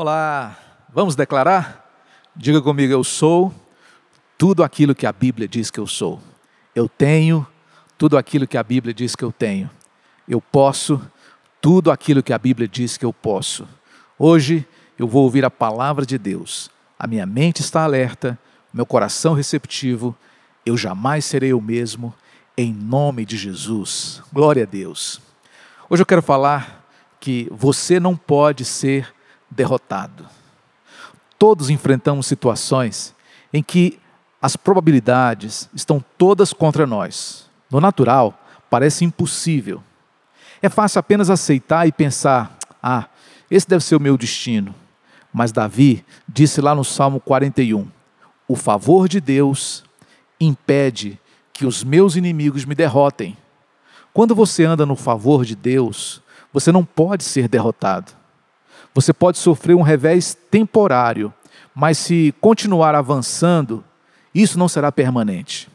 Olá, vamos declarar? Diga comigo, eu sou tudo aquilo que a Bíblia diz que eu sou. Eu tenho tudo aquilo que a Bíblia diz que eu tenho. Eu posso tudo aquilo que a Bíblia diz que eu posso. Hoje eu vou ouvir a palavra de Deus. A minha mente está alerta, meu coração receptivo. Eu jamais serei o mesmo, em nome de Jesus. Glória a Deus. Hoje eu quero falar que você não pode ser derrotado. Todos enfrentamos situações em que as probabilidades estão todas contra nós. No natural, parece impossível. É fácil apenas aceitar e pensar: ah, esse deve ser o meu destino. Mas Davi disse lá no Salmo 41: O favor de Deus impede que os meus inimigos me derrotem. Quando você anda no favor de Deus, você não pode ser derrotado. Você pode sofrer um revés temporário, mas se continuar avançando, isso não será permanente.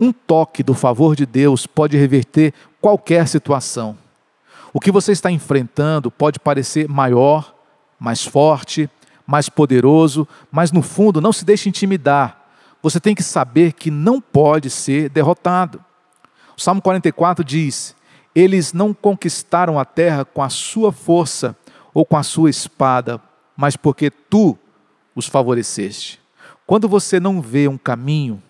Um toque do favor de Deus pode reverter qualquer situação. O que você está enfrentando pode parecer maior, mais forte, mais poderoso, mas no fundo não se deixe intimidar. Você tem que saber que não pode ser derrotado. O Salmo 44 diz: Eles não conquistaram a terra com a sua força, ou com a sua espada, mas porque tu os favoreceste. Quando você não vê um caminho,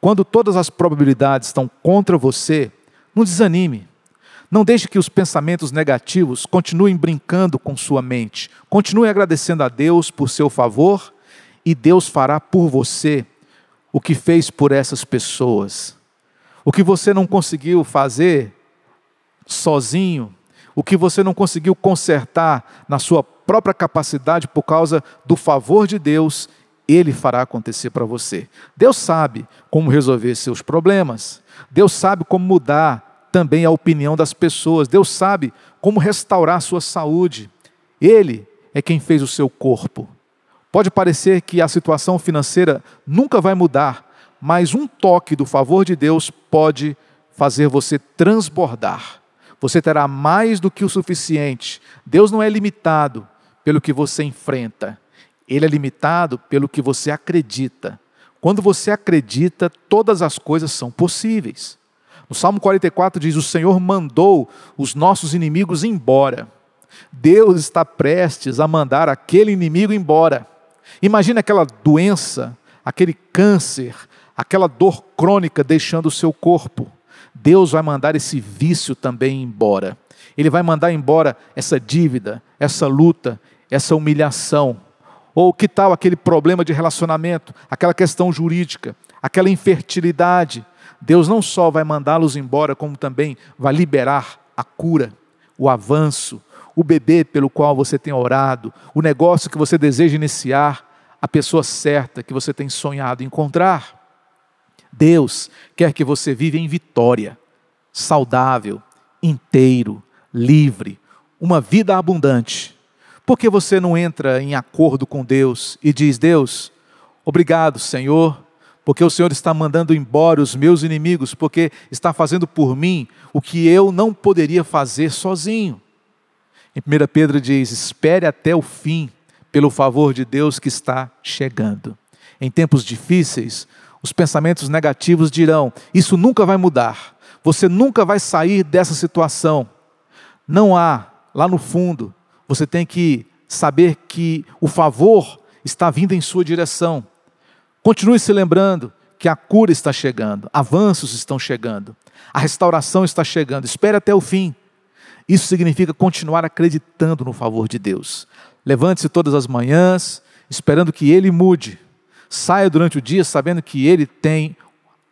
quando todas as probabilidades estão contra você, não desanime. Não deixe que os pensamentos negativos continuem brincando com sua mente. Continue agradecendo a Deus por seu favor e Deus fará por você o que fez por essas pessoas. O que você não conseguiu fazer sozinho, o que você não conseguiu consertar na sua própria capacidade por causa do favor de Deus, Ele fará acontecer para você. Deus sabe como resolver seus problemas, Deus sabe como mudar também a opinião das pessoas, Deus sabe como restaurar sua saúde. Ele é quem fez o seu corpo. Pode parecer que a situação financeira nunca vai mudar, mas um toque do favor de Deus pode fazer você transbordar você terá mais do que o suficiente. Deus não é limitado pelo que você enfrenta, Ele é limitado pelo que você acredita. Quando você acredita, todas as coisas são possíveis. No Salmo 44 diz: O Senhor mandou os nossos inimigos embora. Deus está prestes a mandar aquele inimigo embora. Imagine aquela doença, aquele câncer, aquela dor crônica deixando o seu corpo. Deus vai mandar esse vício também embora. Ele vai mandar embora essa dívida, essa luta, essa humilhação. Ou que tal aquele problema de relacionamento, aquela questão jurídica, aquela infertilidade. Deus não só vai mandá-los embora, como também vai liberar a cura, o avanço, o bebê pelo qual você tem orado, o negócio que você deseja iniciar, a pessoa certa que você tem sonhado encontrar. Deus quer que você viva em vitória, saudável, inteiro, livre, uma vida abundante. Por que você não entra em acordo com Deus e diz: Deus, obrigado, Senhor, porque o Senhor está mandando embora os meus inimigos, porque está fazendo por mim o que eu não poderia fazer sozinho. Em 1 Pedro diz: espere até o fim, pelo favor de Deus que está chegando. Em tempos difíceis, os pensamentos negativos dirão: Isso nunca vai mudar, você nunca vai sair dessa situação. Não há, lá no fundo, você tem que saber que o favor está vindo em sua direção. Continue se lembrando que a cura está chegando, avanços estão chegando, a restauração está chegando. Espere até o fim. Isso significa continuar acreditando no favor de Deus. Levante-se todas as manhãs, esperando que Ele mude Saia durante o dia sabendo que ele tem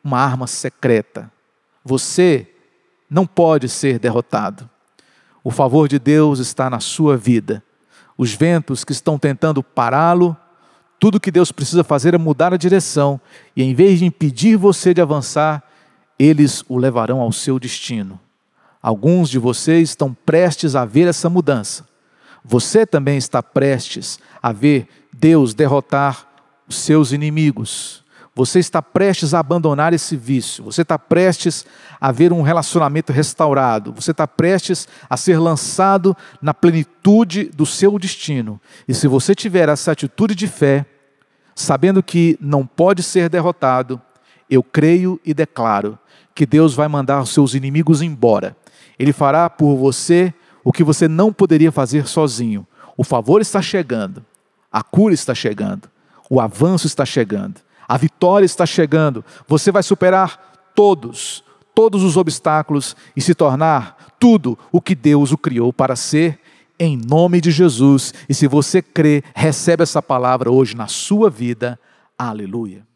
uma arma secreta. Você não pode ser derrotado. O favor de Deus está na sua vida. Os ventos que estão tentando pará-lo, tudo que Deus precisa fazer é mudar a direção, e em vez de impedir você de avançar, eles o levarão ao seu destino. Alguns de vocês estão prestes a ver essa mudança. Você também está prestes a ver Deus derrotar os seus inimigos. você está prestes a abandonar esse vício, você está prestes a ver um relacionamento restaurado, você está prestes a ser lançado na plenitude do seu destino. E se você tiver essa atitude de fé, sabendo que não pode ser derrotado, eu creio e declaro que Deus vai mandar os seus inimigos embora. Ele fará por você o que você não poderia fazer sozinho. O favor está chegando, a cura está chegando, o avanço está chegando, a vitória está chegando. Você vai superar todos, todos os obstáculos e se tornar tudo o que Deus o criou para ser em nome de Jesus. E se você crê, recebe essa palavra hoje na sua vida. Aleluia.